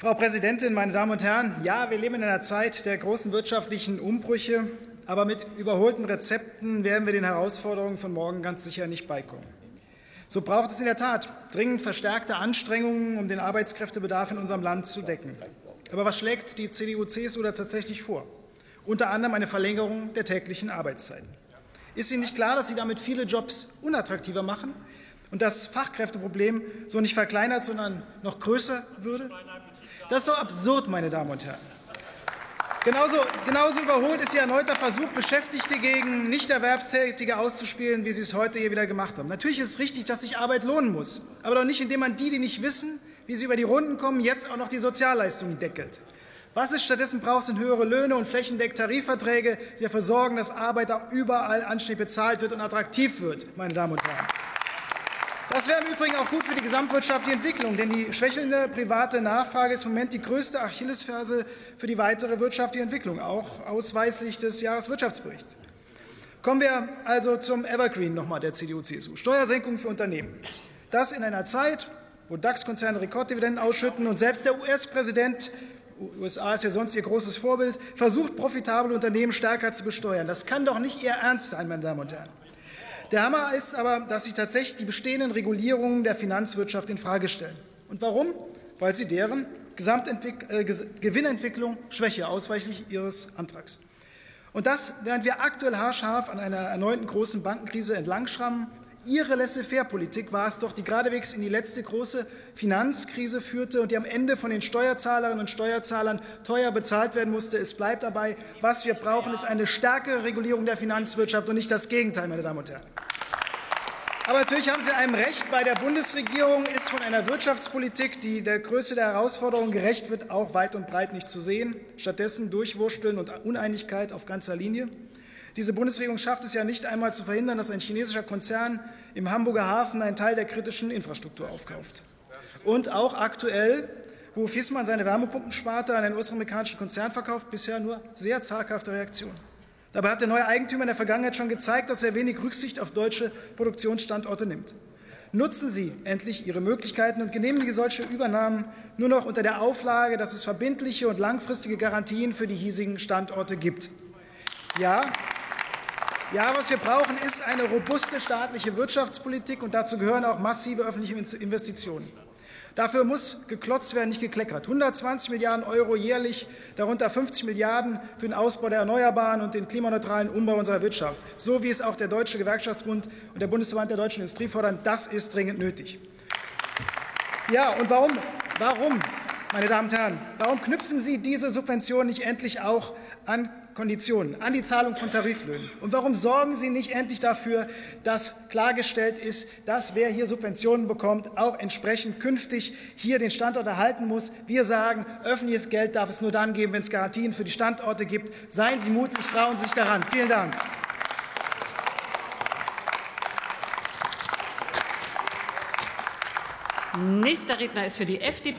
Frau Präsidentin, meine Damen und Herren! Ja, wir leben in einer Zeit der großen wirtschaftlichen Umbrüche, aber mit überholten Rezepten werden wir den Herausforderungen von morgen ganz sicher nicht beikommen. So braucht es in der Tat dringend verstärkte Anstrengungen, um den Arbeitskräftebedarf in unserem Land zu decken. Aber was schlägt die CDU-CSU da tatsächlich vor? Unter anderem eine Verlängerung der täglichen Arbeitszeiten. Ist Ihnen nicht klar, dass Sie damit viele Jobs unattraktiver machen und das Fachkräfteproblem so nicht verkleinert, sondern noch größer würde? Das ist so absurd, meine Damen und Herren. Genauso, genauso überholt ist Ihr erneuter Versuch, Beschäftigte gegen Nichterwerbstätige auszuspielen, wie Sie es heute hier wieder gemacht haben. Natürlich ist es richtig, dass sich Arbeit lohnen muss, aber doch nicht, indem man die, die nicht wissen, wie sie über die Runden kommen, jetzt auch noch die Sozialleistungen deckelt. Was es stattdessen braucht, sind höhere Löhne und flächendeckend Tarifverträge, die dafür sorgen, dass Arbeit auch überall anständig bezahlt wird und attraktiv wird, meine Damen und Herren. Das wäre im Übrigen auch gut für die gesamtwirtschaftliche Entwicklung, denn die schwächelnde private Nachfrage ist im Moment die größte Achillesferse für die weitere wirtschaftliche Entwicklung, auch ausweislich des Jahreswirtschaftsberichts. Kommen wir also zum Evergreen nochmal der CDU-CSU. Steuersenkung für Unternehmen. Das in einer Zeit, wo DAX-Konzerne Rekorddividenden ausschütten und selbst der US-Präsident USA ist ja sonst Ihr großes Vorbild, versucht, profitable Unternehmen stärker zu besteuern. Das kann doch nicht Ihr Ernst sein, meine Damen und Herren. Der Hammer ist aber, dass Sie tatsächlich die bestehenden Regulierungen der Finanzwirtschaft infrage stellen. Und warum? Weil Sie deren äh, Gewinnentwicklung schwäche, ausweichlich Ihres Antrags. Und das, während wir aktuell haarscharf an einer erneuten großen Bankenkrise entlangschrammen Ihre Laissez-faire-Politik war es doch, die geradewegs in die letzte große Finanzkrise führte und die am Ende von den Steuerzahlerinnen und Steuerzahlern teuer bezahlt werden musste. Es bleibt dabei, was wir brauchen, ist eine stärkere Regulierung der Finanzwirtschaft und nicht das Gegenteil, meine Damen und Herren. Aber natürlich haben Sie einem recht. Bei der Bundesregierung ist von einer Wirtschaftspolitik, die der Größe der Herausforderungen gerecht wird, auch weit und breit nicht zu sehen. Stattdessen Durchwursteln und Uneinigkeit auf ganzer Linie. Diese Bundesregierung schafft es ja nicht einmal zu verhindern, dass ein chinesischer Konzern im Hamburger Hafen einen Teil der kritischen Infrastruktur aufkauft. Und auch aktuell, wo Fissmann seine Wärmepumpensparte an einen US-amerikanischen Konzern verkauft, bisher nur sehr zaghafte Reaktionen. Dabei hat der neue Eigentümer in der Vergangenheit schon gezeigt, dass er wenig Rücksicht auf deutsche Produktionsstandorte nimmt. Nutzen Sie endlich Ihre Möglichkeiten und genehmigen Sie solche Übernahmen nur noch unter der Auflage, dass es verbindliche und langfristige Garantien für die hiesigen Standorte gibt. Ja, ja, was wir brauchen, ist eine robuste staatliche Wirtschaftspolitik, und dazu gehören auch massive öffentliche Investitionen. Dafür muss geklotzt werden, nicht gekleckert. 120 Milliarden Euro jährlich, darunter 50 Milliarden für den Ausbau der Erneuerbaren und den klimaneutralen Umbau unserer Wirtschaft, so wie es auch der Deutsche Gewerkschaftsbund und der Bundesverband der deutschen Industrie fordern. Das ist dringend nötig. Ja, und warum? Warum, meine Damen und Herren, warum knüpfen Sie diese Subventionen nicht endlich auch an Konditionen, an die Zahlung von Tariflöhnen? Und warum sorgen Sie nicht endlich dafür, dass klargestellt ist, dass wer hier Subventionen bekommt, auch entsprechend künftig hier den Standort erhalten muss? Wir sagen, öffentliches Geld darf es nur dann geben, wenn es Garantien für die Standorte gibt. Seien Sie mutig, trauen Sie sich daran. Vielen Dank. Nächster Redner ist für die FDP